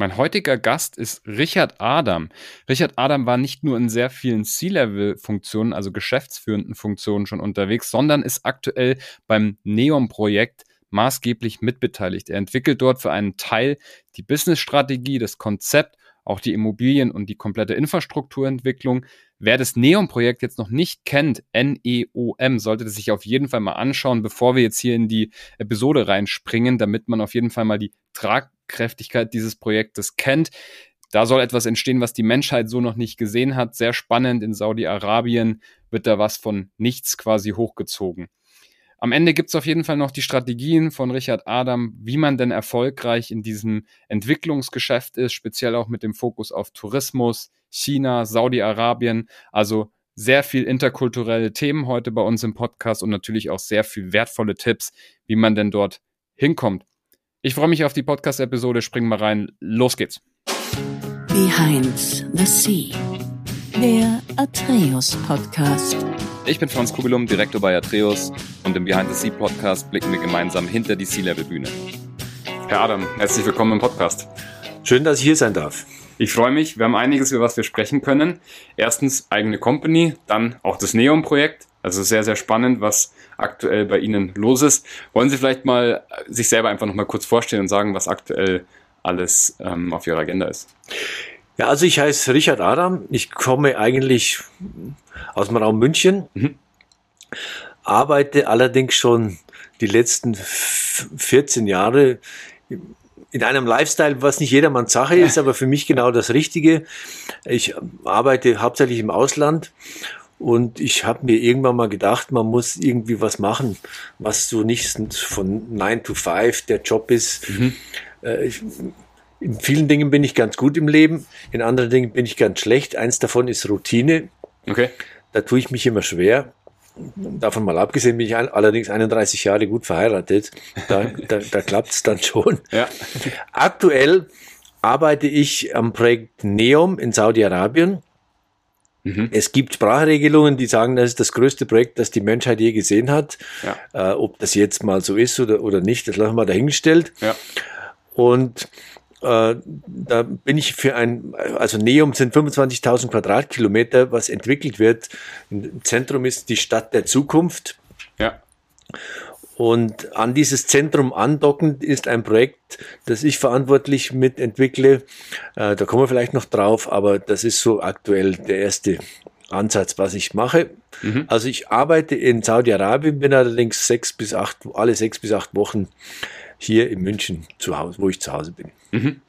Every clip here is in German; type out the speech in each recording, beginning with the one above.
Mein heutiger Gast ist Richard Adam. Richard Adam war nicht nur in sehr vielen C-Level-Funktionen, also geschäftsführenden Funktionen schon unterwegs, sondern ist aktuell beim Neon-Projekt maßgeblich mitbeteiligt. Er entwickelt dort für einen Teil die Business-Strategie, das Konzept, auch die Immobilien und die komplette Infrastrukturentwicklung. Wer das Neon-Projekt jetzt noch nicht kennt, N-E-O-M, sollte das sich auf jeden Fall mal anschauen, bevor wir jetzt hier in die Episode reinspringen, damit man auf jeden Fall mal die Trag Kräftigkeit dieses Projektes kennt. Da soll etwas entstehen, was die Menschheit so noch nicht gesehen hat. Sehr spannend. In Saudi-Arabien wird da was von nichts quasi hochgezogen. Am Ende gibt es auf jeden Fall noch die Strategien von Richard Adam, wie man denn erfolgreich in diesem Entwicklungsgeschäft ist, speziell auch mit dem Fokus auf Tourismus, China, Saudi-Arabien. Also sehr viel interkulturelle Themen heute bei uns im Podcast und natürlich auch sehr viel wertvolle Tipps, wie man denn dort hinkommt. Ich freue mich auf die Podcast-Episode. Springen wir rein. Los geht's. Behind the Sea. Der Atreus Podcast. Ich bin Franz Kugelum, Direktor bei Atreus und im Behind the Sea Podcast blicken wir gemeinsam hinter die Sea-Level-Bühne. Herr Adam, herzlich willkommen im Podcast. Schön, dass ich hier sein darf. Ich freue mich. Wir haben einiges, über was wir sprechen können. Erstens eigene Company, dann auch das Neon-Projekt. Also sehr, sehr spannend, was aktuell bei Ihnen los ist. Wollen Sie vielleicht mal sich selber einfach noch mal kurz vorstellen und sagen, was aktuell alles ähm, auf Ihrer Agenda ist? Ja, also ich heiße Richard Adam. Ich komme eigentlich aus dem Raum München, mhm. arbeite allerdings schon die letzten 14 Jahre in einem Lifestyle, was nicht jedermanns Sache ist, aber für mich genau das Richtige. Ich arbeite hauptsächlich im Ausland und ich habe mir irgendwann mal gedacht, man muss irgendwie was machen, was so nicht von 9 to 5 der Job ist. Mhm. Äh, ich, in vielen Dingen bin ich ganz gut im Leben, in anderen Dingen bin ich ganz schlecht. Eins davon ist Routine. Okay. Da tue ich mich immer schwer. Davon mal abgesehen bin ich allerdings 31 Jahre gut verheiratet. Da, da, da klappt es dann schon. Ja. Aktuell arbeite ich am Projekt NEOM in Saudi-Arabien. Mhm. Es gibt Sprachregelungen, die sagen, das ist das größte Projekt, das die Menschheit je gesehen hat. Ja. Äh, ob das jetzt mal so ist oder, oder nicht, das lassen wir dahingestellt. Ja. Und äh, da bin ich für ein, also Neum sind 25.000 Quadratkilometer, was entwickelt wird. Im Zentrum ist die Stadt der Zukunft. Ja. Und an dieses Zentrum andockend ist ein Projekt, das ich verantwortlich mitentwickle. Äh, da kommen wir vielleicht noch drauf, aber das ist so aktuell der erste Ansatz, was ich mache. Mhm. Also ich arbeite in Saudi-Arabien, bin allerdings sechs bis acht, alle sechs bis acht Wochen hier in München zu Hause, wo ich zu Hause bin. Mhm.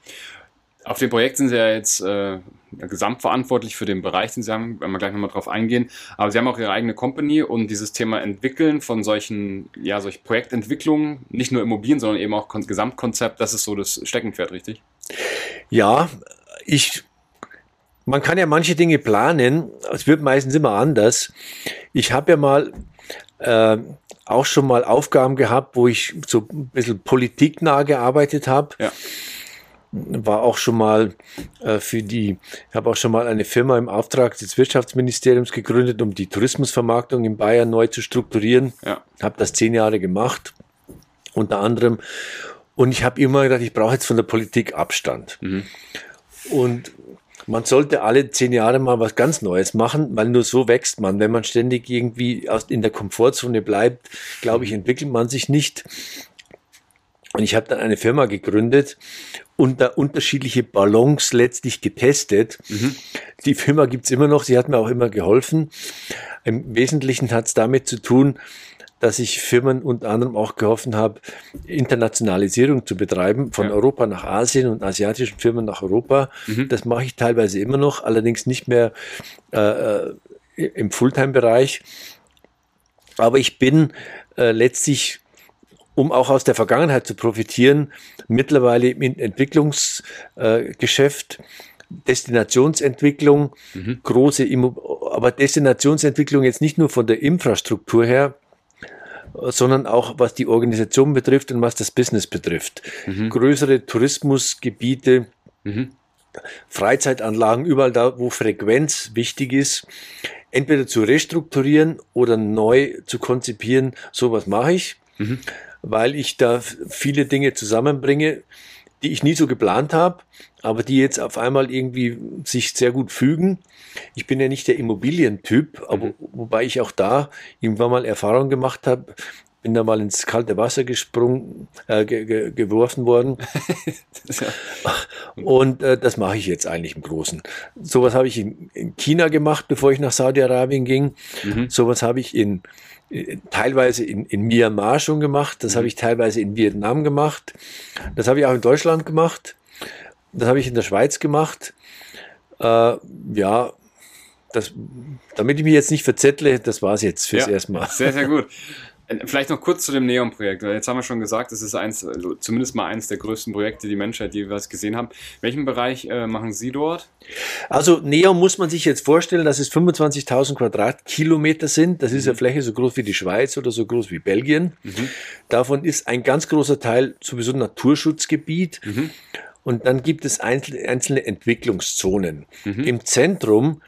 Auf dem Projekt sind Sie ja jetzt äh, gesamtverantwortlich für den Bereich, den Sie haben, wenn wir gleich nochmal drauf eingehen. Aber Sie haben auch Ihre eigene Company und dieses Thema Entwickeln von solchen, ja, solch Projektentwicklungen, nicht nur Immobilien, sondern eben auch Gesamtkonzept, das ist so das Steckenpferd, richtig? Ja, ich, man kann ja manche Dinge planen, es wird meistens immer anders. Ich habe ja mal äh, auch schon mal Aufgaben gehabt, wo ich so ein bisschen politiknah gearbeitet habe. Ja. War auch schon mal äh, für die, habe auch schon mal eine Firma im Auftrag des Wirtschaftsministeriums gegründet, um die Tourismusvermarktung in Bayern neu zu strukturieren. Ja. Habe das zehn Jahre gemacht, unter anderem. Und ich habe immer gedacht, ich brauche jetzt von der Politik Abstand. Mhm. Und man sollte alle zehn Jahre mal was ganz Neues machen, weil nur so wächst man. Wenn man ständig irgendwie in der Komfortzone bleibt, glaube ich, entwickelt man sich nicht. Und ich habe dann eine Firma gegründet und da unterschiedliche Ballons letztlich getestet. Mhm. Die Firma gibt's immer noch, sie hat mir auch immer geholfen. Im Wesentlichen hat's damit zu tun, dass ich Firmen unter anderem auch geholfen habe, Internationalisierung zu betreiben, von ja. Europa nach Asien und asiatischen Firmen nach Europa. Mhm. Das mache ich teilweise immer noch, allerdings nicht mehr äh, äh im Fulltime-Bereich. Aber ich bin äh, letztlich, um auch aus der Vergangenheit zu profitieren, mittlerweile im Entwicklungsgeschäft. Äh, Destinationsentwicklung, mhm. große, Immo aber Destinationsentwicklung jetzt nicht nur von der Infrastruktur her, sondern auch was die Organisation betrifft und was das Business betrifft. Mhm. Größere Tourismusgebiete, mhm. Freizeitanlagen, überall da, wo Frequenz wichtig ist, entweder zu restrukturieren oder neu zu konzipieren, sowas mache ich, mhm. Weil ich da viele Dinge zusammenbringe. die ich nie so geplant habe, aber die jetzt auf einmal irgendwie sich sehr gut fügen. Ich bin ja nicht der Immobilientyp, aber mhm. wobei ich auch da irgendwann mal Erfahrung gemacht habe, bin da mal ins kalte Wasser gesprungen, äh, ge ge geworfen worden. Und äh, das mache ich jetzt eigentlich im Großen. Sowas habe ich in, in, China gemacht, bevor ich nach Saudi-Arabien ging. Mhm. Sowas habe ich in, in teilweise in, in, Myanmar schon gemacht. Das mhm. habe ich teilweise in Vietnam gemacht. Das habe ich auch in Deutschland gemacht. Das habe ich in der Schweiz gemacht. Äh, ja, das, damit ich mich jetzt nicht verzettle, das war es jetzt fürs ja, erste Mal. Sehr, sehr gut. Äh, vielleicht noch kurz zu dem Neon-Projekt. Jetzt haben wir schon gesagt, es ist eins, also zumindest mal eines der größten Projekte, die die Menschheit jeweils gesehen haben. Welchen Bereich äh, machen Sie dort? Also Neon muss man sich jetzt vorstellen, dass es 25.000 Quadratkilometer sind. Das ist eine mhm. Fläche so groß wie die Schweiz oder so groß wie Belgien. Mhm. Davon ist ein ganz großer Teil sowieso Naturschutzgebiet. Mhm. Und dann gibt es einzelne Entwicklungszonen. Mhm. Im Zentrum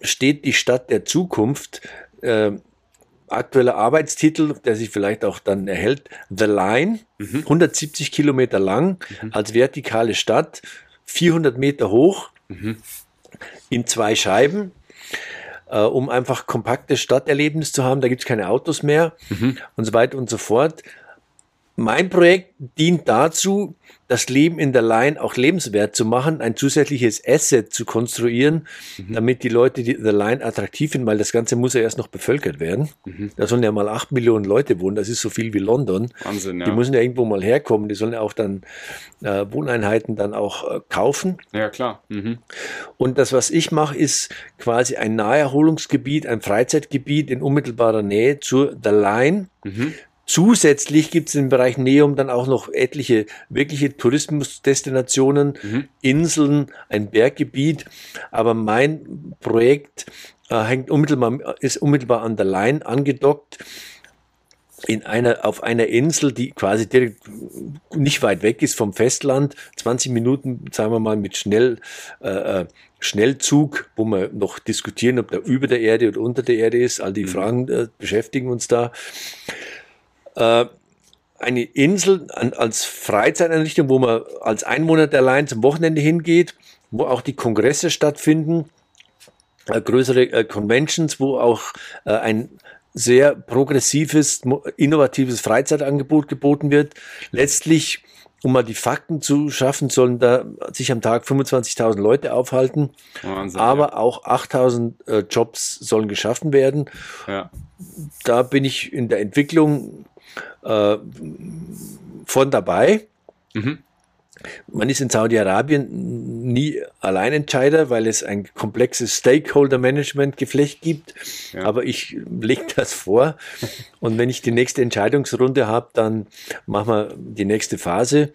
steht die Stadt der Zukunft. Äh, aktueller Arbeitstitel, der sich vielleicht auch dann erhält, The Line, mhm. 170 Kilometer lang, mhm. als vertikale Stadt, 400 Meter hoch, mhm. in zwei Scheiben, äh, um einfach kompaktes Stadterlebnis zu haben. Da gibt es keine Autos mehr mhm. und so weiter und so fort. Mein Projekt dient dazu, das Leben in der Line auch lebenswert zu machen, ein zusätzliches Asset zu konstruieren, mhm. damit die Leute die The Line attraktiv finden, weil das Ganze muss ja erst noch bevölkert werden. Mhm. Da sollen ja mal acht Millionen Leute wohnen, das ist so viel wie London. Wahnsinn, ja. Die müssen ja irgendwo mal herkommen, die sollen ja auch dann äh, Wohneinheiten dann auch äh, kaufen. Ja, klar. Mhm. Und das, was ich mache, ist quasi ein Naherholungsgebiet, ein Freizeitgebiet in unmittelbarer Nähe zur The Line. Zusätzlich gibt es im Bereich Neum dann auch noch etliche wirkliche Tourismusdestinationen, mhm. Inseln, ein Berggebiet. Aber mein Projekt äh, hängt unmittelbar, ist unmittelbar an der Line angedockt in einer, auf einer Insel, die quasi direkt nicht weit weg ist vom Festland, 20 Minuten, sagen wir mal, mit Schnell, äh, äh, Schnellzug, wo wir noch diskutieren, ob der über der Erde oder unter der Erde ist. All die mhm. Fragen äh, beschäftigen uns da äh, eine Insel an, als Freizeiteinrichtung, wo man als Einwohner der Line zum Wochenende hingeht, wo auch die Kongresse stattfinden, äh, größere äh, Conventions, wo auch äh, ein sehr progressives, innovatives Freizeitangebot geboten wird. Letztlich, um mal die Fakten zu schaffen, sollen da sich am Tag 25.000 Leute aufhalten, Wahnsinn, aber ja. auch 8.000 äh, Jobs sollen geschaffen werden. Ja. Da bin ich in der Entwicklung äh, von dabei. Mhm. Man ist in Saudi-Arabien nie Alleinentscheider, weil es ein komplexes Stakeholder-Management-Geflecht gibt. Ja. Aber ich lege das vor. Und wenn ich die nächste Entscheidungsrunde habe, dann machen wir die nächste Phase.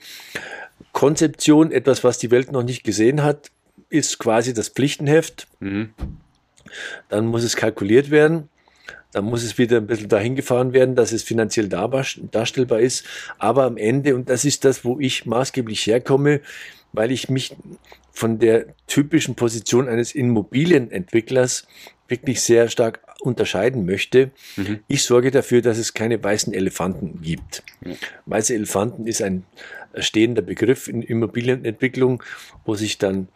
Konzeption, etwas, was die Welt noch nicht gesehen hat, ist quasi das Pflichtenheft. Mhm. Dann muss es kalkuliert werden. Dann muss es wieder ein bisschen dahin gefahren werden, dass es finanziell darstellbar ist. Aber am Ende, und das ist das, wo ich maßgeblich herkomme, weil ich mich von der typischen Position eines Immobilienentwicklers wirklich sehr stark unterscheiden möchte. Mhm. Ich sorge dafür, dass es keine weißen Elefanten gibt. Ja. Weiße Elefanten ist ein stehender Begriff in Immobilienentwicklung, wo sich dann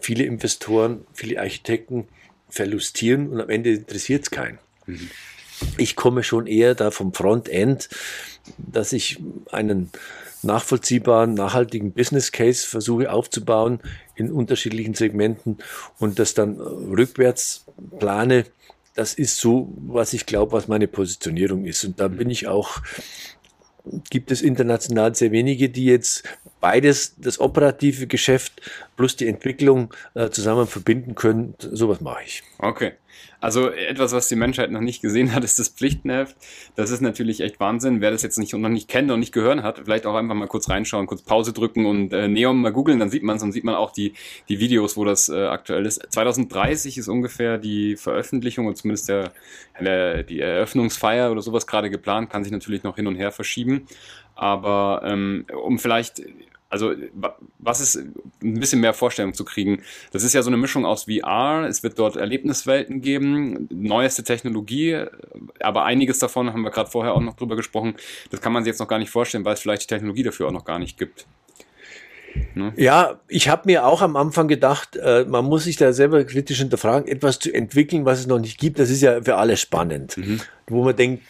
viele Investoren, viele Architekten verlustieren und am Ende interessiert es keinen. Ich komme schon eher da vom Frontend, dass ich einen nachvollziehbaren, nachhaltigen Business Case versuche aufzubauen in unterschiedlichen Segmenten und das dann rückwärts plane. Das ist so, was ich glaube, was meine Positionierung ist. Und da bin ich auch, gibt es international sehr wenige, die jetzt beides, das operative Geschäft plus die Entwicklung äh, zusammen verbinden können. Sowas mache ich. Okay. Also etwas, was die Menschheit noch nicht gesehen hat, ist das Pflichtenheft. Das ist natürlich echt Wahnsinn. Wer das jetzt nicht, noch nicht kennt und nicht gehört hat, vielleicht auch einfach mal kurz reinschauen, kurz Pause drücken und äh, Neon mal googeln, dann sieht man es und sieht man auch die, die Videos, wo das äh, aktuell ist. 2030 ist ungefähr die Veröffentlichung und zumindest der, der, die Eröffnungsfeier oder sowas gerade geplant, kann sich natürlich noch hin und her verschieben. Aber ähm, um vielleicht also was ist ein bisschen mehr Vorstellung zu kriegen? Das ist ja so eine Mischung aus VR, es wird dort Erlebniswelten geben, neueste Technologie, aber einiges davon haben wir gerade vorher auch noch drüber gesprochen, das kann man sich jetzt noch gar nicht vorstellen, weil es vielleicht die Technologie dafür auch noch gar nicht gibt. Ne? Ja, ich habe mir auch am Anfang gedacht, äh, man muss sich da selber kritisch hinterfragen, etwas zu entwickeln, was es noch nicht gibt. Das ist ja für alle spannend, mhm. wo man denkt,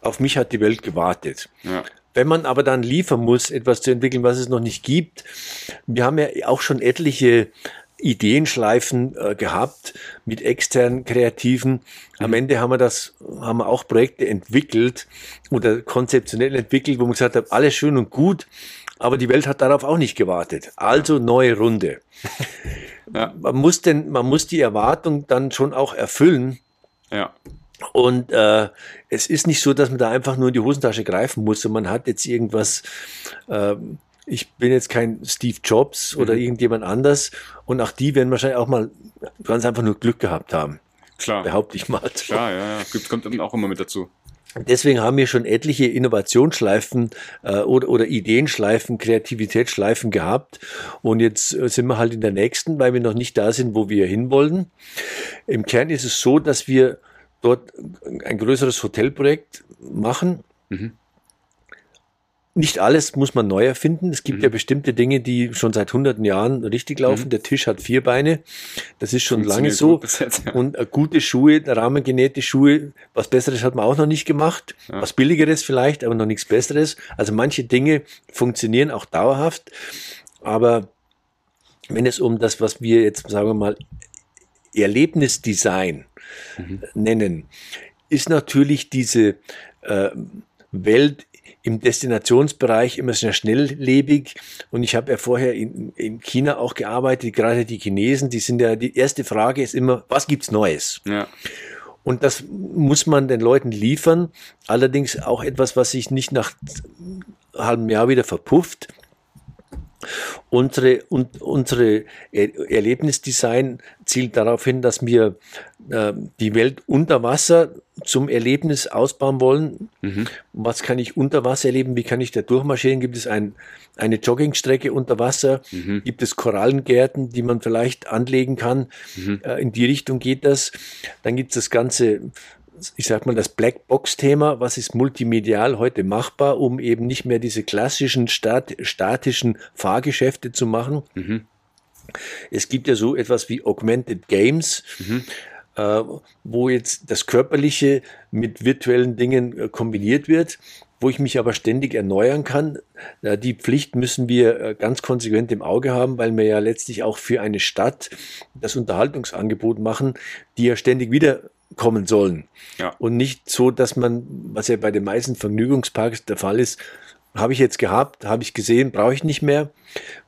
auf mich hat die Welt gewartet. Ja. Wenn man aber dann liefern muss, etwas zu entwickeln, was es noch nicht gibt, wir haben ja auch schon etliche Ideenschleifen äh, gehabt mit externen Kreativen. Am mhm. Ende haben wir das, haben wir auch Projekte entwickelt oder konzeptionell entwickelt, wo man gesagt hat, alles schön und gut, aber die Welt hat darauf auch nicht gewartet. Also neue Runde. Ja. Man muss denn, man muss die Erwartung dann schon auch erfüllen. Ja. Und äh, es ist nicht so, dass man da einfach nur in die Hosentasche greifen muss und man hat jetzt irgendwas äh, ich bin jetzt kein Steve Jobs oder mhm. irgendjemand anders. Und auch die werden wahrscheinlich auch mal ganz einfach nur Glück gehabt haben. Klar. Behaupte ich mal. Klar, ja, ja. Kommt dann auch immer mit dazu. Deswegen haben wir schon etliche Innovationsschleifen äh, oder, oder Ideenschleifen, Kreativitätsschleifen gehabt. Und jetzt äh, sind wir halt in der nächsten, weil wir noch nicht da sind, wo wir hinwollen. Im Kern ist es so, dass wir dort ein größeres Hotelprojekt machen. Mhm nicht alles muss man neu erfinden. Es gibt mhm. ja bestimmte Dinge, die schon seit hunderten Jahren richtig laufen. Mhm. Der Tisch hat vier Beine. Das ist schon lange so. Jetzt, ja. Und äh, gute Schuhe, rahmengenähte Schuhe, was Besseres hat man auch noch nicht gemacht. Ja. Was Billigeres vielleicht, aber noch nichts Besseres. Also manche Dinge funktionieren auch dauerhaft. Aber wenn es um das, was wir jetzt, sagen wir mal, Erlebnisdesign mhm. nennen, ist natürlich diese äh, Welt im Destinationsbereich immer sehr schnelllebig. Und ich habe ja vorher in, in China auch gearbeitet, gerade die Chinesen, die sind ja, die erste Frage ist immer, was gibt's Neues? Ja. Und das muss man den Leuten liefern. Allerdings auch etwas, was sich nicht nach einem halben Jahr wieder verpufft. Unsere, und, unsere Erlebnisdesign zielt darauf hin, dass wir äh, die Welt unter Wasser zum Erlebnis ausbauen wollen. Mhm. Was kann ich unter Wasser erleben? Wie kann ich da durchmarschieren? Gibt es ein, eine Joggingstrecke unter Wasser? Mhm. Gibt es Korallengärten, die man vielleicht anlegen kann? Mhm. Äh, in die Richtung geht das. Dann gibt es das ganze ich sag mal, das Blackbox-Thema, was ist multimedial heute machbar, um eben nicht mehr diese klassischen stat statischen Fahrgeschäfte zu machen. Mhm. Es gibt ja so etwas wie Augmented Games. Mhm äh, wo jetzt das Körperliche mit virtuellen Dingen äh, kombiniert wird, wo ich mich aber ständig erneuern kann. Äh, die Pflicht müssen wir äh, ganz konsequent im Auge haben, weil wir ja letztlich auch für eine Stadt das Unterhaltungsangebot machen, die ja ständig wieder kommen sollen. Ja. Und nicht so, dass man, was ja bei den meisten Vergnügungsparks der Fall ist, habe ich jetzt gehabt, habe ich gesehen, brauche ich nicht mehr.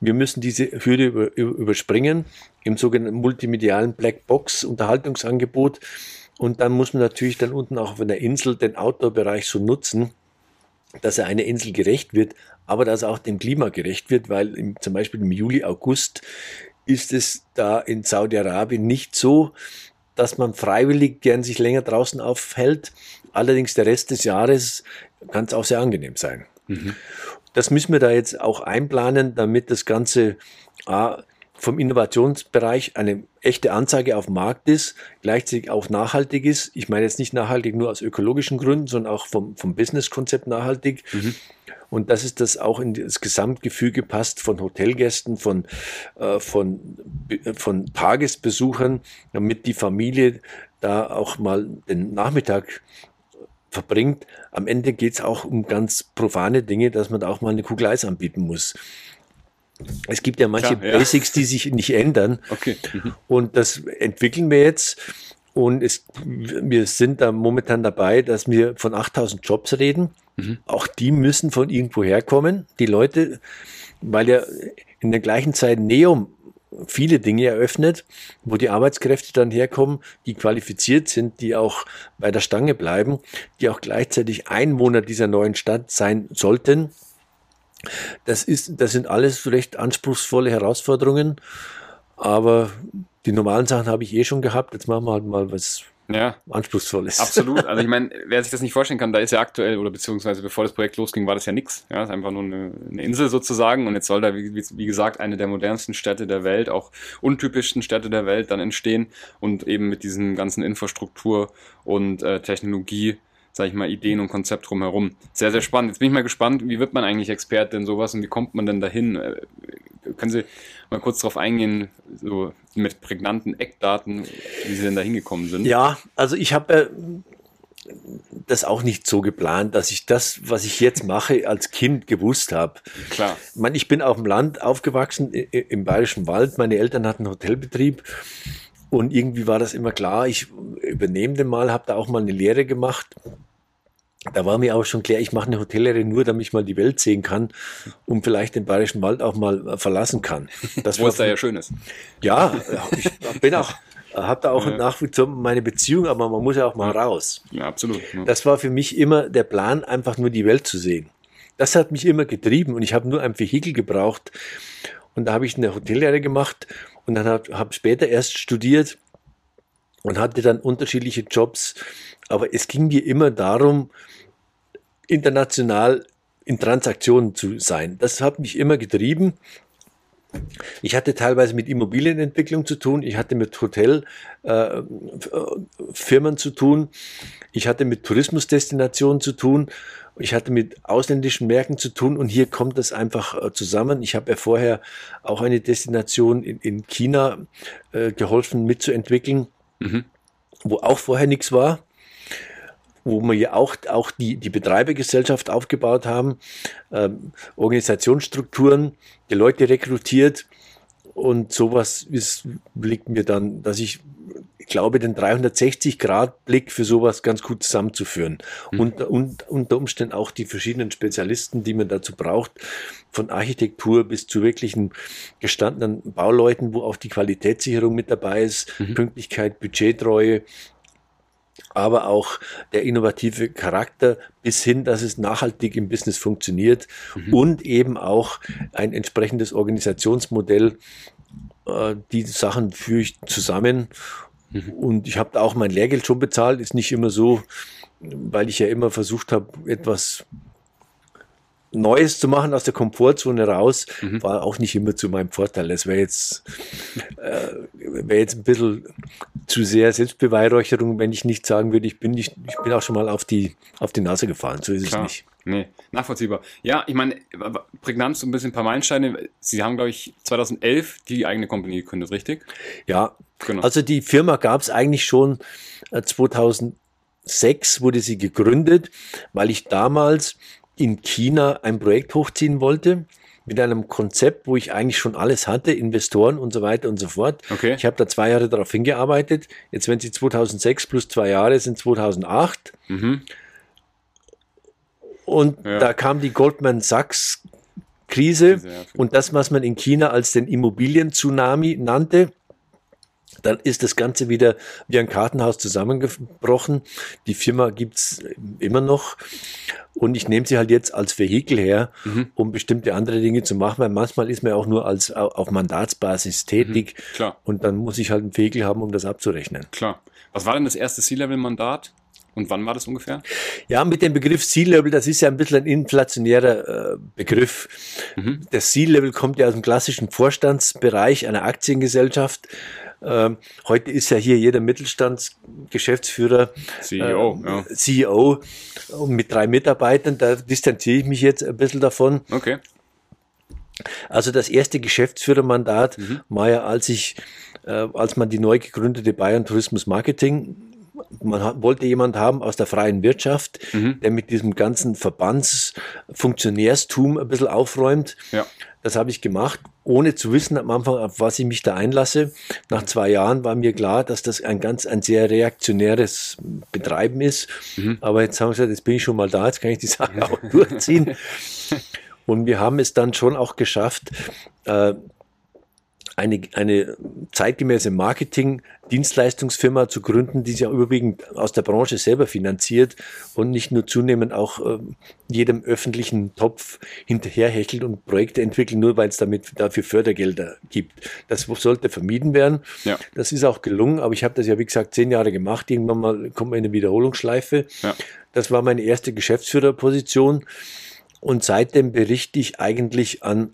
Wir müssen diese Hürde über, überspringen im sogenannten multimedialen Blackbox Unterhaltungsangebot. Und dann muss man natürlich dann unten auch auf einer Insel den Outdoor-Bereich so nutzen, dass er einer Insel gerecht wird, aber dass er auch dem Klima gerecht wird, weil im, zum Beispiel im Juli, August ist es da in Saudi-Arabien nicht so, dass man freiwillig gern sich länger draußen aufhält. Allerdings der Rest des Jahres kann es auch sehr angenehm sein. Mhm. Das müssen wir da jetzt auch einplanen, damit das Ganze A, vom Innovationsbereich eine echte Anzeige auf dem Markt ist, gleichzeitig auch nachhaltig ist. Ich meine jetzt nicht nachhaltig nur aus ökologischen Gründen, sondern auch vom, vom Businesskonzept nachhaltig. Mhm. Und dass es das auch in das Gesamtgefüge passt von Hotelgästen, von, äh, von, von Tagesbesuchern, damit die Familie da auch mal den Nachmittag verbringt. Am Ende geht es auch um ganz profane Dinge, dass man da auch mal eine Kugel Eis anbieten muss. Es gibt ja manche Klar, ja. Basics, die sich nicht ändern. Okay. Mhm. Und das entwickeln wir jetzt. Und es, wir sind da momentan dabei, dass wir von 8000 Jobs reden. Mhm. Auch die müssen von irgendwo herkommen. Die Leute, weil ja in der gleichen Zeit Neum viele Dinge eröffnet, wo die Arbeitskräfte dann herkommen, die qualifiziert sind, die auch bei der Stange bleiben, die auch gleichzeitig Einwohner dieser neuen Stadt sein sollten. Das ist, das sind alles recht anspruchsvolle Herausforderungen, aber die normalen Sachen habe ich eh schon gehabt. Jetzt machen wir halt mal was ja. anspruchsvoll ist. Absolut. Also ich meine, wer sich das nicht vorstellen kann, da ist ja aktuell, oder beziehungsweise bevor das Projekt losging, war das ja nichts. Ja, ist einfach nur eine, eine, Insel sozusagen und jetzt soll da, wie, wie, gesagt, eine der modernsten Städte der Welt, auch untypischsten Städte der Welt dann entstehen und eben mit diesen ganzen Infrastruktur und äh, Technologie sag ich mal, Ideen und Konzept drumherum. Sehr, sehr spannend. Jetzt bin ich mal gespannt, wie wird man eigentlich Experte in sowas und wie kommt man denn dahin? Äh, können Sie mal kurz darauf eingehen, so mit prägnanten Eckdaten, wie Sie denn da hingekommen sind? Ja, also ich habe äh, das auch nicht so geplant, dass ich das, was ich jetzt mache, als Kind gewusst habe. Klar. Ich, meine, ich bin auf dem Land aufgewachsen, im Bayerischen Wald. Meine Eltern hatten einen Hotelbetrieb. Und irgendwie war das immer klar, ich übernehme den mal, habe da auch mal eine Lehre gemacht. Da war mir auch schon klar, ich mache eine Hotellehre nur, damit ich mal die Welt sehen kann und vielleicht den Bayerischen Wald auch mal verlassen kann. Das Wo es da ja schön ist. Ja, ich bin auch habe da auch ja. nach wie vor meine Beziehung, aber man muss ja auch mal raus. Ja, absolut. Ja. Das war für mich immer der Plan, einfach nur die Welt zu sehen. Das hat mich immer getrieben und ich habe nur ein Vehikel gebraucht. Und da habe ich eine Hotellehre gemacht und dann habe hab später erst studiert und hatte dann unterschiedliche Jobs. Aber es ging mir immer darum, international in Transaktionen zu sein. Das hat mich immer getrieben. Ich hatte teilweise mit Immobilienentwicklung zu tun, ich hatte mit Hotelfirmen äh, zu tun, ich hatte mit Tourismusdestinationen zu tun, ich hatte mit ausländischen Märkten zu tun und hier kommt das einfach äh, zusammen. Ich habe ja vorher auch eine Destination in, in China äh, geholfen mitzuentwickeln, mhm. wo auch vorher nichts war wo wir ja auch, auch die, die Betreibergesellschaft aufgebaut haben, ähm, Organisationsstrukturen, die Leute rekrutiert und sowas ist, liegt mir dann, dass ich glaube, den 360-Grad-Blick für sowas ganz gut zusammenzuführen. Mhm. Und, und unter Umständen auch die verschiedenen Spezialisten, die man dazu braucht, von Architektur bis zu wirklichen gestandenen Bauleuten, wo auch die Qualitätssicherung mit dabei ist, mhm. Pünktlichkeit, Budgettreue, aber auch der innovative Charakter bis hin, dass es nachhaltig im Business funktioniert mhm. und eben auch ein entsprechendes Organisationsmodell. Äh, die Sachen führe ich zusammen mhm. und ich habe auch mein Lehrgeld schon bezahlt. Ist nicht immer so, weil ich ja immer versucht habe, etwas Neues zu machen aus der Komfortzone raus, mhm. war auch nicht immer zu meinem Vorteil. Das wäre jetzt, äh, wäre jetzt ein bisschen zu sehr Selbstbeweihräucherung, wenn ich nicht sagen würde, ich bin nicht, ich bin auch schon mal auf die, auf die Nase gefallen. So ist Klar. es nicht. Nee, nachvollziehbar. Ja, ich meine, prägnant so ein bisschen ein paar Meilensteine. Sie haben, glaube ich, 2011 die eigene Company gegründet, richtig? Ja, genau. Also die Firma gab es eigentlich schon 2006 äh, wurde sie gegründet, weil ich damals in China ein Projekt hochziehen wollte mit einem Konzept, wo ich eigentlich schon alles hatte, Investoren und so weiter und so fort. Okay. Ich habe da zwei Jahre darauf hingearbeitet. Jetzt, wenn Sie 2006 plus zwei Jahre sind 2008. Mhm. Und ja. da kam die Goldman Sachs Krise und das, was man in China als den Immobilien-Tsunami nannte, dann ist das Ganze wieder wie ein Kartenhaus zusammengebrochen. Die Firma gibt's immer noch. Und ich nehme sie halt jetzt als Vehikel her, mhm. um bestimmte andere Dinge zu machen, weil manchmal ist man auch nur als auf Mandatsbasis tätig. Mhm, klar. Und dann muss ich halt ein Vehikel haben, um das abzurechnen. Klar. Was war denn das erste C-Level-Mandat? Und wann war das ungefähr? Ja, mit dem Begriff C-Level, das ist ja ein bisschen ein inflationärer äh, Begriff. Mhm. Das C-Level kommt ja aus dem klassischen Vorstandsbereich einer Aktiengesellschaft. Ähm, heute ist ja hier jeder Mittelstandsgeschäftsführer CEO, äh, ja. CEO mit drei Mitarbeitern. Da distanziere ich mich jetzt ein bisschen davon. Okay. Also das erste Geschäftsführermandat mhm. war ja, als ich, äh, als man die neu gegründete Bayern Tourismus Marketing man hat, wollte jemand haben aus der freien Wirtschaft, mhm. der mit diesem ganzen Verbandsfunktionärstum ein bisschen aufräumt. Ja. Das habe ich gemacht, ohne zu wissen am Anfang, auf was ich mich da einlasse. Nach zwei Jahren war mir klar, dass das ein ganz, ein sehr reaktionäres Betreiben ist. Mhm. Aber jetzt haben wir gesagt, jetzt bin ich schon mal da, jetzt kann ich die Sache auch durchziehen. Und wir haben es dann schon auch geschafft, äh, eine, eine zeitgemäße Marketing-Dienstleistungsfirma zu gründen, die sich ja überwiegend aus der Branche selber finanziert und nicht nur zunehmend auch äh, jedem öffentlichen Topf hinterherhechelt und Projekte entwickelt, nur weil es damit dafür Fördergelder gibt. Das sollte vermieden werden. Ja. Das ist auch gelungen, aber ich habe das ja, wie gesagt, zehn Jahre gemacht. Irgendwann mal kommt man in eine Wiederholungsschleife. Ja. Das war meine erste Geschäftsführerposition. Und seitdem berichte ich eigentlich an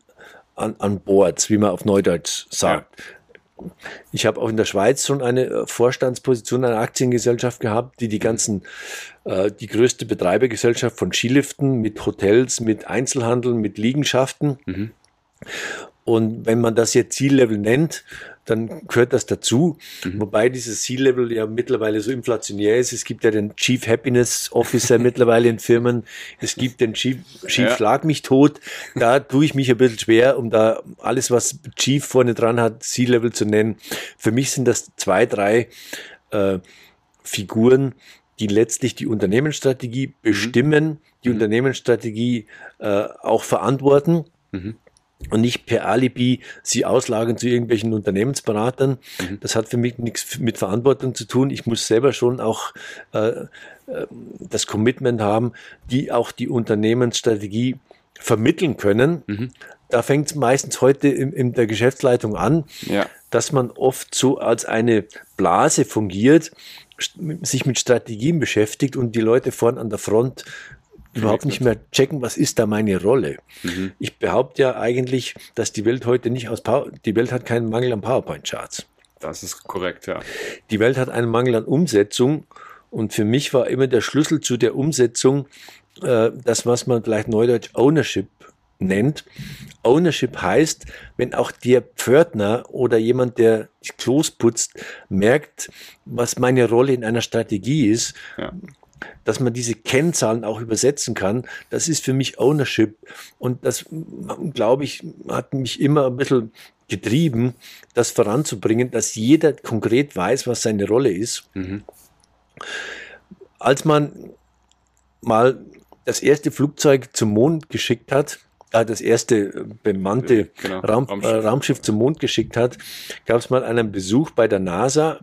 an, an Boards, wie man auf Neudeutsch sagt. Ja. Ich habe auch in der Schweiz schon eine äh, Vorstandsposition einer Aktiengesellschaft gehabt, die die ganzen, äh, die größte Betreibergesellschaft von Skiliften mit Hotels, mit Einzelhandel, mit Liegenschaften. Mhm. Und wenn man das jetzt Ziellevel nennt, dann gehört das dazu. Mhm. Wobei dieses C-Level ja mittlerweile so inflationär ist. Es gibt ja den Chief Happiness Officer mittlerweile in Firmen. Es gibt den Chief, Chief ja. Schlag mich tot. Da tue ich mich ein bisschen schwer, um da alles, was Chief vorne dran hat, C-Level zu nennen. Für mich sind das zwei, drei äh, Figuren, die letztlich die Unternehmensstrategie mhm. bestimmen, die mhm. Unternehmensstrategie äh, auch verantworten. Mhm und nicht per Alibi sie auslagern zu irgendwelchen Unternehmensberatern. Mhm. Das hat für mich nichts mit Verantwortung zu tun. Ich muss selber schon auch äh, äh, das Commitment haben, die auch die Unternehmensstrategie vermitteln können. Mhm. Da fängt es meistens heute in, in, der Geschäftsleitung an, ja. dass man oft so als eine Blase fungiert, sich mit Strategien beschäftigt und die Leute vorn an der Front überhaupt nicht mehr checken, was ist da meine Rolle. Mhm. Ich behaupte ja eigentlich, dass die Welt heute nicht aus Power, die Welt hat keinen Mangel an PowerPoint-Charts. Das ist korrekt, ja. Die Welt hat einen Mangel an Umsetzung und für mich war immer der Schlüssel zu der Umsetzung äh, das, was man vielleicht neudeutsch Ownership nennt. Ownership heißt, wenn auch der Pförtner oder jemand, der Klos putzt, merkt, was meine Rolle in einer Strategie ist, ja dass man diese Kennzahlen auch übersetzen kann, das ist für mich Ownership. Und das, glaube ich, hat mich immer ein bisschen getrieben, das voranzubringen, dass jeder konkret weiß, was seine Rolle ist. Mhm. Als man mal das erste Flugzeug zum Mond geschickt hat, äh, das erste bemannte genau, Raum, Raumschiff. Äh, Raumschiff zum Mond geschickt hat, gab es mal einen Besuch bei der NASA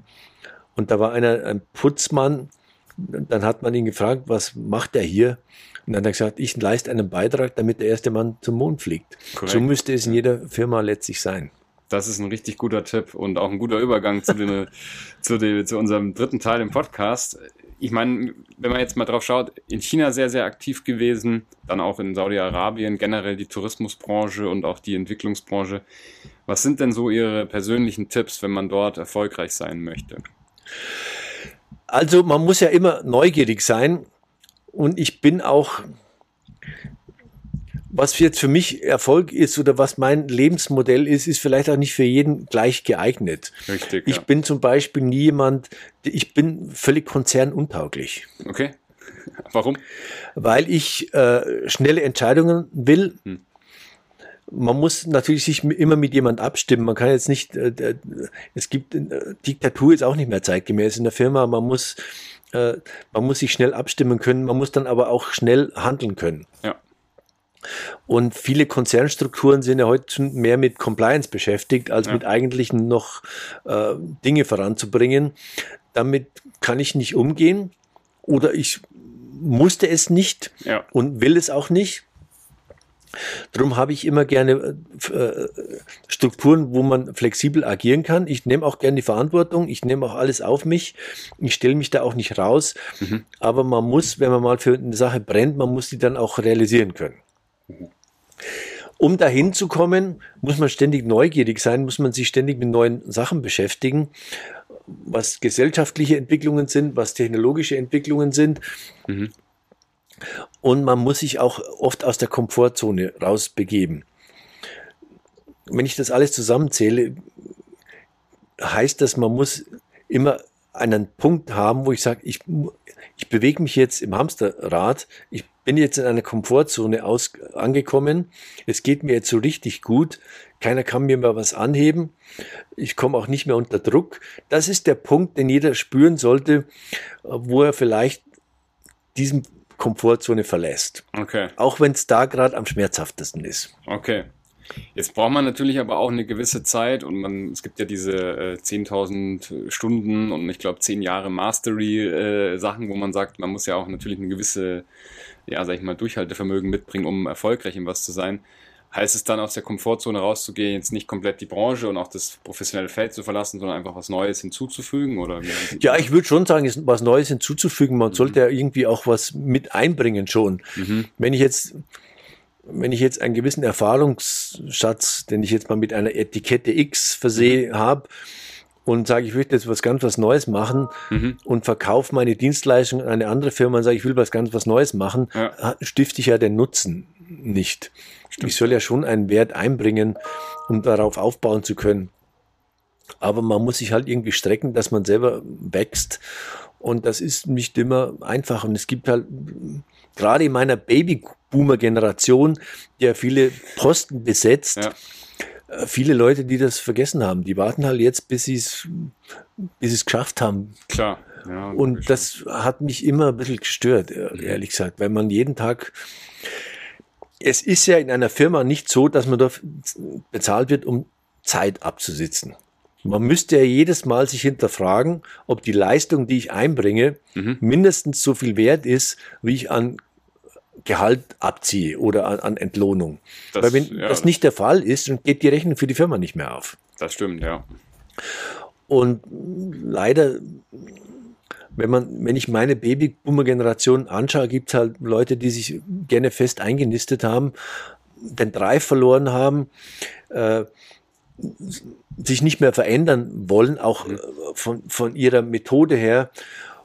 und da war einer, ein Putzmann, dann hat man ihn gefragt, was macht er hier? Und dann hat er gesagt, ich leiste einen Beitrag, damit der erste Mann zum Mond fliegt. Korrekt. So müsste es in jeder Firma letztlich sein. Das ist ein richtig guter Tipp und auch ein guter Übergang zu, den, zu, den, zu unserem dritten Teil im Podcast. Ich meine, wenn man jetzt mal drauf schaut, in China sehr, sehr aktiv gewesen, dann auch in Saudi-Arabien, generell die Tourismusbranche und auch die Entwicklungsbranche. Was sind denn so Ihre persönlichen Tipps, wenn man dort erfolgreich sein möchte? Also man muss ja immer neugierig sein und ich bin auch, was jetzt für mich Erfolg ist oder was mein Lebensmodell ist, ist vielleicht auch nicht für jeden gleich geeignet. Richtig. Ich ja. bin zum Beispiel nie jemand, ich bin völlig konzernuntauglich. Okay. Warum? Weil ich äh, schnelle Entscheidungen will. Hm man muss natürlich sich immer mit jemand abstimmen. Man kann jetzt nicht, äh, es gibt, äh, Diktatur ist auch nicht mehr zeitgemäß in der Firma. Man muss, äh, man muss sich schnell abstimmen können. Man muss dann aber auch schnell handeln können. Ja. Und viele Konzernstrukturen sind ja heute mehr mit Compliance beschäftigt, als ja. mit eigentlichen noch äh, Dinge voranzubringen. Damit kann ich nicht umgehen oder ich musste es nicht ja. und will es auch nicht. Darum habe ich immer gerne äh, Strukturen, wo man flexibel agieren kann. Ich nehme auch gerne die Verantwortung, ich nehme auch alles auf mich, ich stelle mich da auch nicht raus. Mhm. Aber man muss, wenn man mal für eine Sache brennt, man muss die dann auch realisieren können. Mhm. Um dahin zu kommen, muss man ständig neugierig sein, muss man sich ständig mit neuen Sachen beschäftigen, was gesellschaftliche Entwicklungen sind, was technologische Entwicklungen sind. Mhm. Und man muss sich auch oft aus der Komfortzone rausbegeben. Wenn ich das alles zusammenzähle, heißt das, man muss immer einen Punkt haben, wo ich sage, ich, ich bewege mich jetzt im Hamsterrad, ich bin jetzt in einer Komfortzone aus, angekommen, es geht mir jetzt so richtig gut, keiner kann mir mehr was anheben, ich komme auch nicht mehr unter Druck. Das ist der Punkt, den jeder spüren sollte, wo er vielleicht diesem Komfortzone verlässt. Okay. Auch wenn es da gerade am schmerzhaftesten ist. Okay. Jetzt braucht man natürlich aber auch eine gewisse Zeit und man, es gibt ja diese äh, 10.000 Stunden und ich glaube 10 Jahre Mastery-Sachen, äh, wo man sagt, man muss ja auch natürlich eine gewisse, ja, sag ich mal, Durchhaltevermögen mitbringen, um erfolgreich in was zu sein heißt es dann aus der Komfortzone rauszugehen, jetzt nicht komplett die Branche und auch das professionelle Feld zu verlassen, sondern einfach was Neues hinzuzufügen? Oder ja, ich würde schon sagen, ist was Neues hinzuzufügen. Man mhm. sollte ja irgendwie auch was mit einbringen schon. Mhm. Wenn ich jetzt wenn ich jetzt einen gewissen Erfahrungsschatz, den ich jetzt mal mit einer Etikette X versehe, mhm. habe, und sage, ich möchte jetzt was ganz was Neues machen Mhm. und verkaufe meine Dienstleistung an eine andere Firma und sage, ich will was ganz was Neues machen, Ja. stifte ich ja den Nutzen nicht. Ich soll ja schon einen Wert einbringen, um darauf aufbauen zu können. Aber man muss sich halt irgendwie strecken, dass man selber wächst. Und das ist nicht immer einfach. Und es gibt halt gerade in meiner Babyboomer-Generation, die ja viele Posten besetzt, Ja. äh, viele Leute, die das vergessen haben. Die warten halt jetzt, bis sie es bis sie es geschafft haben. Klar. Ja, Und das hat mich immer ein bisschen gestört, ehrlich gesagt, weil man jeden Tag. Es ist ja in einer Firma nicht so, dass man dort bezahlt wird, um Zeit abzusitzen. Man müsste ja jedes Mal sich hinterfragen, ob die Leistung, die ich einbringe, Mhm. mindestens so viel wert ist, wie ich an Gehalt abziehe oder an, an Entlohnung. Das- Weil wenn ja, das nicht der Fall ist, dann geht die Rechnung für die Firma nicht mehr auf. Das stimmt, ja. Und leider, wenn man, wenn ich meine Babyboomer-Generation anschaue, gibt es halt Leute, die sich gerne fest eingenistet haben, den Drive verloren haben, äh, sich nicht mehr verändern wollen, auch äh, von, von ihrer Methode her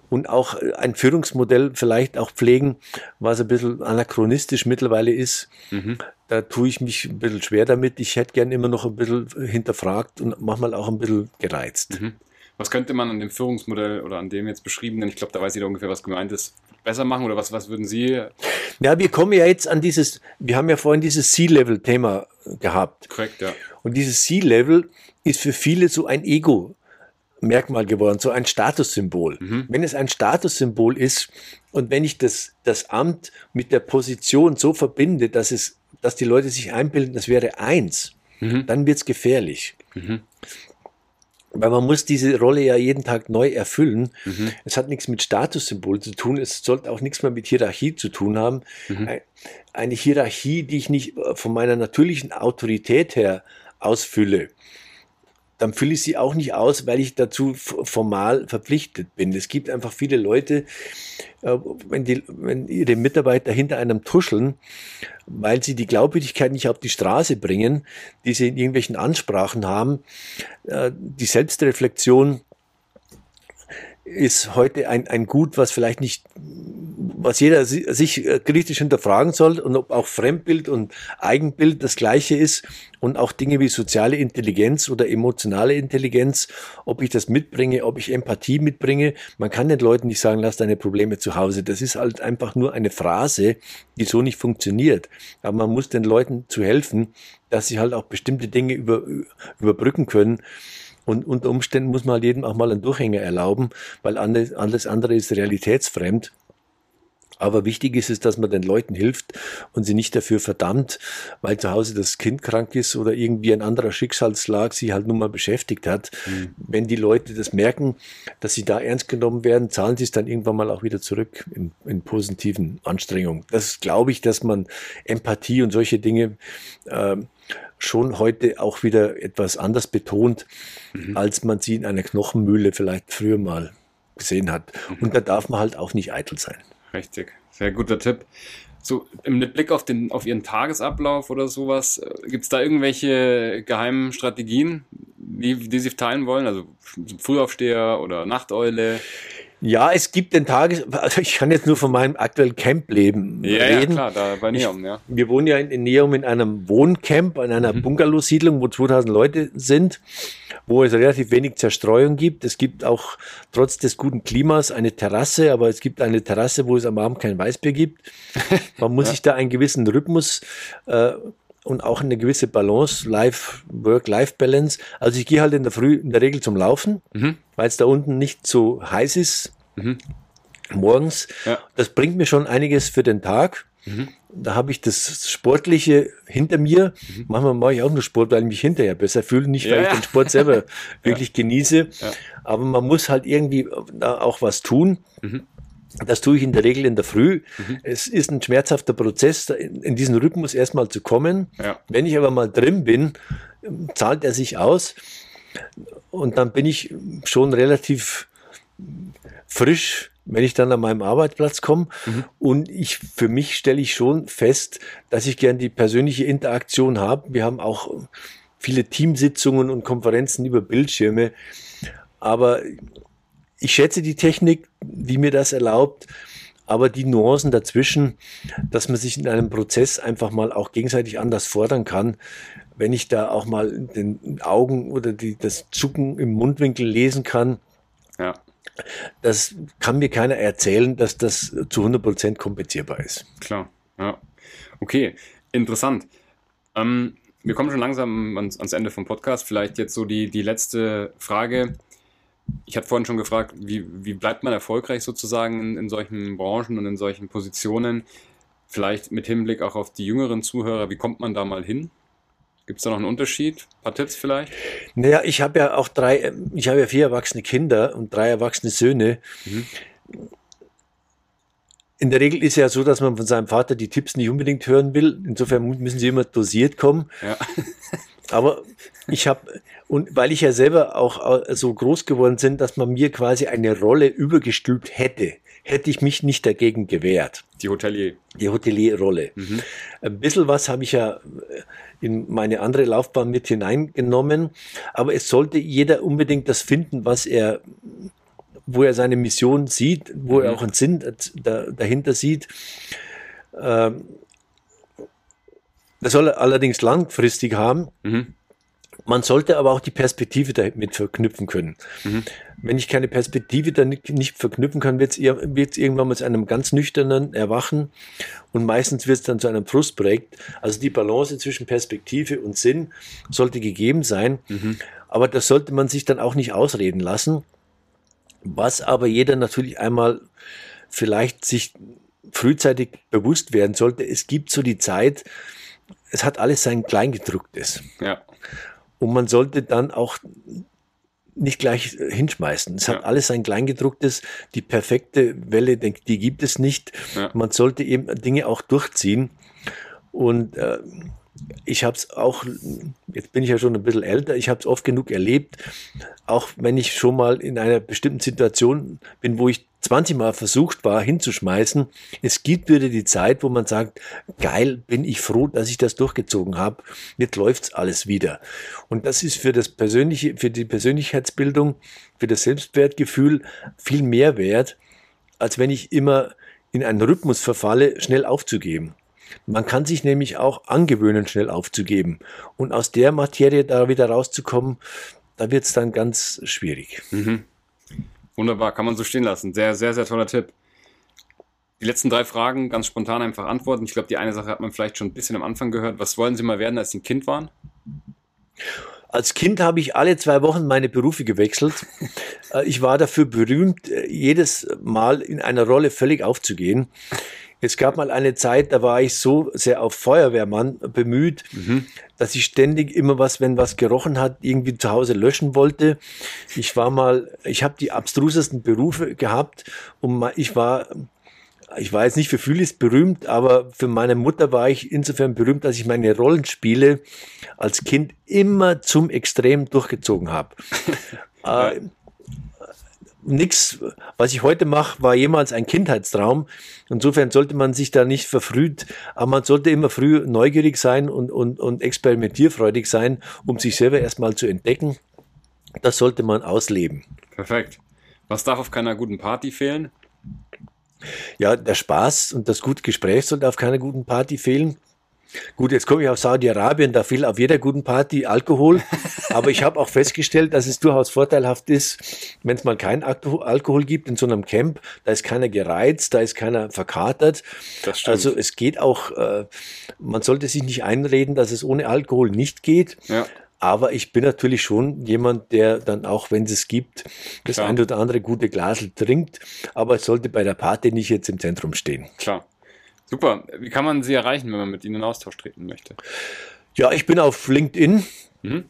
und auch ein Führungsmodell vielleicht auch pflegen, was ein bisschen anachronistisch mittlerweile ist. Mhm. Da tue ich mich ein bisschen schwer damit. Ich hätte gern immer noch ein bisschen hinterfragt und manchmal auch ein bisschen gereizt. Mhm. Was könnte man an dem Führungsmodell oder an dem jetzt beschriebenen, ich glaube, da weiß jeder ungefähr, was gemeint ist, besser machen oder was, was würden Sie Ja, wir kommen ja jetzt an dieses, wir haben ja vorhin dieses C-Level-Thema gehabt. korrekt, ja. Und dieses C-Level ist für viele so ein Ego-Merkmal geworden, so ein Statussymbol. Wenn es ein Statussymbol ist und wenn ich das, das Amt mit der Position so verbinde, dass es, dass die Leute sich einbilden, das wäre eins, dann wird's gefährlich. Weil man muss diese Rolle ja jeden Tag neu erfüllen. Es hat nichts mit Statussymbol zu tun. Es sollte auch nichts mehr mit Hierarchie zu tun haben. Ein- Eine Hierarchie, die ich nicht äh, von meiner natürlichen Autorität her ausfülle, dann fülle ich sie auch nicht aus, weil ich dazu formal verpflichtet bin. Es gibt einfach viele Leute, äh, wenn, die, wenn ihre Mitarbeiter hinter einem tuscheln, weil sie die Glaubwürdigkeit nicht auf die Straße bringen, die sie in irgendwelchen Ansprachen haben, äh, die Selbstreflexion ist heute ein, ein Gut, was vielleicht nicht, was jeder si- sich äh, kritisch hinterfragen soll und ob auch Fremdbild und Eigenbild das gleiche ist und auch Dinge wie soziale Intelligenz oder emotionale Intelligenz, ob ich das mitbringe, ob ich Empathie mitbringe. Man kann den Leuten nicht sagen, lass deine Probleme zu Hause. Das ist halt einfach nur eine Phrase, die so nicht funktioniert. Aber man muss den Leuten zu helfen, dass sie halt auch bestimmte Dinge über, überbrücken können. Und unter Umständen muss man halt jedem auch mal einen Durchhänger erlauben, weil alles andere ist realitätsfremd. Aber wichtig ist es, dass man den Leuten hilft und sie nicht dafür verdammt, weil zu Hause das Kind krank ist oder irgendwie ein anderer Schicksalsschlag sie halt nun mal beschäftigt hat. Wenn die Leute das merken, dass sie da ernst genommen werden, zahlen sie es dann irgendwann mal auch wieder zurück in, in positiven Anstrengungen. Das glaube ich, dass man Empathie und solche Dinge ähm, schon heute auch wieder etwas anders betont, als man sie in einer Knochenmühle vielleicht früher mal gesehen hat. Und da darf man halt auch nicht eitel sein. Richtig, sehr guter Tipp. So, im Blick auf, den, auf Ihren Tagesablauf oder sowas, gibt es da irgendwelche geheimen Strategien, die, die Sie teilen wollen? Also Frühaufsteher oder Nachteule? Ja, es gibt den Tages, also ich kann jetzt nur von meinem aktuellen Camp-Leben Ja, ja, reden. klar, da bei Neum, ja. Wir wohnen ja in, in Neum in einem Wohncamp, in einer Bungalow-Siedlung, wo 2000 Leute sind, wo es relativ wenig Zerstreuung gibt. Es gibt auch trotz des guten Klimas eine Terrasse, aber es gibt eine Terrasse, wo es am Abend kein Weißbier gibt. Man muss sich da einen gewissen Rhythmus äh, und auch eine gewisse Balance, Life, Work-Life-Balance. Also ich gehe halt in der Früh in der Regel zum Laufen, Mhm. weil es da unten nicht so heiß ist morgens. Ja. Das bringt mir schon einiges für den Tag. Mhm. Da habe ich das Sportliche hinter mir. Manchmal mache ich auch nur Sport, weil ich mich hinterher besser fühle. Nicht, weil Ja, ich den Sport selber wirklich genieße. Ja. Aber man muss halt irgendwie da auch was tun. Mhm. Das tue ich in der Regel in der Früh. Es ist ein schmerzhafter Prozess, in, diesen Rhythmus erstmal zu kommen. Ja. Wenn ich aber mal drin bin, zahlt er sich aus. Und dann bin ich schon relativ frisch, wenn ich dann an meinem Arbeitsplatz komme. Und ich, für mich stelle ich schon fest, dass ich gern die persönliche Interaktion habe. Wir haben auch viele Teamsitzungen und Konferenzen über Bildschirme. Aber ich schätze die Technik, die mir das erlaubt, aber die Nuancen dazwischen, dass man sich in einem Prozess einfach mal auch gegenseitig anders fordern kann, wenn ich da auch mal den Augen oder die, das Zucken im Mundwinkel lesen kann, ja. das kann mir keiner erzählen, dass das zu 100 Prozent kompensierbar ist. Klar, ja. Okay, interessant. Ähm, wir kommen schon langsam ans, ans, Ende vom Podcast. Vielleicht jetzt so die, die letzte Frage. Ich hatte vorhin schon gefragt, wie, wie bleibt man erfolgreich sozusagen in, in solchen Branchen und in solchen Positionen? Vielleicht mit Hinblick auch auf die jüngeren Zuhörer, wie kommt man da mal hin? Gibt es da noch einen Unterschied? Ein paar Tipps vielleicht? Naja, ich habe ja auch drei, ich habe ja vier erwachsene Kinder und drei erwachsene Söhne. Mhm. In der Regel ist ja so, dass man von seinem Vater die Tipps nicht unbedingt hören will. Insofern müssen sie immer dosiert kommen. Ja. Aber ich habe, und weil ich ja selber auch so groß geworden bin, dass man mir quasi eine Rolle übergestülpt hätte, hätte ich mich nicht dagegen gewehrt. Die Hotelier. Die Hotelierrolle. Mhm. Ein bisschen was habe ich ja in meine andere Laufbahn mit hineingenommen. Aber es sollte jeder unbedingt das finden, was er, wo er seine Mission sieht, wo mhm. er auch einen Sinn dahinter sieht. Ähm, das soll er allerdings langfristig haben. Mhm. Man sollte aber auch die Perspektive damit verknüpfen können. Mhm. Wenn ich keine Perspektive damit nicht verknüpfen kann, wird es irgendwann mal zu einem ganz nüchternen Erwachen und meistens wird es dann zu einem Frustprojekt. Also die Balance zwischen Perspektive und Sinn sollte gegeben sein, mhm. aber das sollte man sich dann auch nicht ausreden lassen. Was aber jeder natürlich einmal vielleicht sich frühzeitig bewusst werden sollte, es gibt so die Zeit, es hat alles sein Kleingedrucktes. Ja. Und man sollte dann auch nicht gleich hinschmeißen. Es ja. hat alles ein Kleingedrucktes. Die perfekte Welle, die gibt es nicht. Ja. Man sollte eben Dinge auch durchziehen. Und äh, ich habe es auch, jetzt bin ich ja schon ein bisschen älter, ich habe es oft genug erlebt, auch wenn ich schon mal in einer bestimmten Situation bin, wo ich 20 Mal versucht war hinzuschmeißen. Es gibt wieder die Zeit, wo man sagt, geil, bin ich froh, dass ich das durchgezogen habe. Jetzt läuft's alles wieder. Und das ist für das persönliche, für die Persönlichkeitsbildung, für das Selbstwertgefühl viel mehr wert, als wenn ich immer in einen Rhythmus verfalle, schnell aufzugeben. Man kann sich nämlich auch angewöhnen, schnell aufzugeben. Und aus der Materie da wieder rauszukommen, da wird es dann ganz schwierig. Mhm. Wunderbar, kann man so stehen lassen. Sehr, sehr, sehr toller Tipp. Die letzten drei Fragen ganz spontan einfach antworten. Ich glaube, die eine Sache hat man vielleicht schon ein bisschen am Anfang gehört. Was wollen Sie mal werden, als Sie ein Kind waren? Als Kind habe ich alle zwei Wochen meine Berufe gewechselt. Äh, ich war dafür berühmt, äh, jedes Mal in einer Rolle völlig aufzugehen. Es gab mal eine Zeit, da war ich so sehr auf Feuerwehrmann bemüht, mhm. dass ich ständig immer was, wenn was gerochen hat, irgendwie zu Hause löschen wollte. Ich war mal, ich habe die abstrusesten Berufe gehabt und ich war ich war jetzt nicht für Fühlis berühmt, aber für meine Mutter war ich insofern berühmt, dass ich meine Rollenspiele als Kind immer zum Extrem durchgezogen habe. äh, nichts, was ich heute mache, war jemals ein Kindheitstraum. Insofern sollte man sich da nicht verfrüht, aber man sollte immer früh neugierig sein und, und, und experimentierfreudig sein, um sich selber erstmal zu entdecken. Das sollte man ausleben. Perfekt. Was darf auf keiner guten Party fehlen? Ja, der Spaß und das gute Gespräch sollte auf keiner guten Party fehlen. Gut, jetzt komme ich aus Saudi-Arabien, da fehlt auf jeder guten Party Alkohol. Aber ich habe auch festgestellt, dass es durchaus vorteilhaft ist, wenn es mal keinen Alkohol gibt in so einem Camp, da ist keiner gereizt, da ist keiner verkatert. Das stimmt. Also es geht auch, äh, man sollte sich nicht einreden, dass es ohne Alkohol nicht geht. Ja. Aber ich bin natürlich schon jemand, der dann auch, wenn es gibt, das Klar. ein oder andere gute Glasel trinkt. Aber es sollte bei der Party nicht jetzt im Zentrum stehen. Klar. Super. Wie kann man Sie erreichen, wenn man mit Ihnen in Austausch treten möchte? Ja, ich bin auf LinkedIn. Mhm.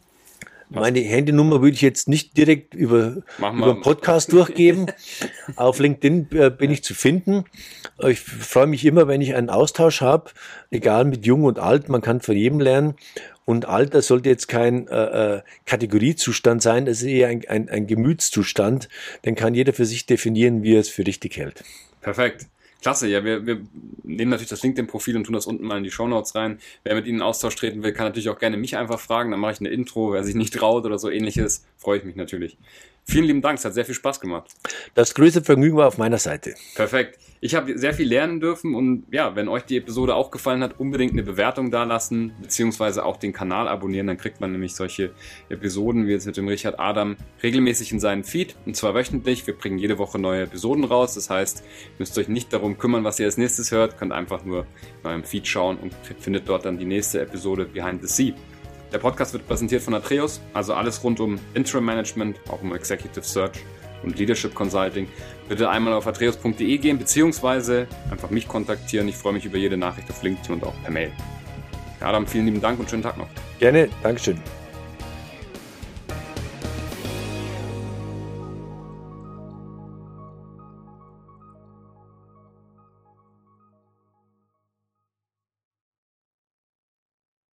Meine Handynummer würde ich jetzt nicht direkt über, über einen Podcast durchgeben. Auf LinkedIn äh, bin ich zu finden. Ich freue mich immer, wenn ich einen Austausch habe, egal mit jung und alt, man kann von jedem lernen. Und Alter sollte jetzt kein äh, äh Kategoriezustand sein, das ist eher ein, ein, ein Gemütszustand. Den kann jeder für sich definieren, wie er es für richtig hält. Perfekt. Klasse, ja, wir, wir nehmen natürlich das LinkedIn-Profil und tun das unten mal in die Shownotes rein. Wer mit Ihnen in Austausch treten will, kann natürlich auch gerne mich einfach fragen, dann mache ich eine Intro. Wer sich nicht traut oder so ähnliches, freue ich mich natürlich. Vielen lieben Dank, es hat sehr viel Spaß gemacht. Das größte Vergnügen war auf meiner Seite. Perfekt. Ich habe sehr viel lernen dürfen und ja, wenn euch die Episode auch gefallen hat, unbedingt eine Bewertung dalassen, beziehungsweise auch den Kanal abonnieren, dann kriegt man nämlich solche Episoden wie jetzt mit dem Richard Adam regelmäßig in seinen Feed und zwar wöchentlich. Wir bringen jede Woche neue Episoden raus, das heißt, müsst euch nicht darum kümmern, was ihr als nächstes hört, könnt einfach nur in eurem Feed schauen und findet dort dann die nächste Episode Behind the Sea. Der Podcast wird präsentiert von Atreus, also alles rund um Interim Management, auch um Executive Search und Leadership Consulting. Bitte einmal auf atreus.de gehen, beziehungsweise einfach mich kontaktieren. Ich freue mich über jede Nachricht auf LinkedIn und auch per Mail. Adam, vielen lieben Dank und schönen Tag noch. Gerne, Dankeschön.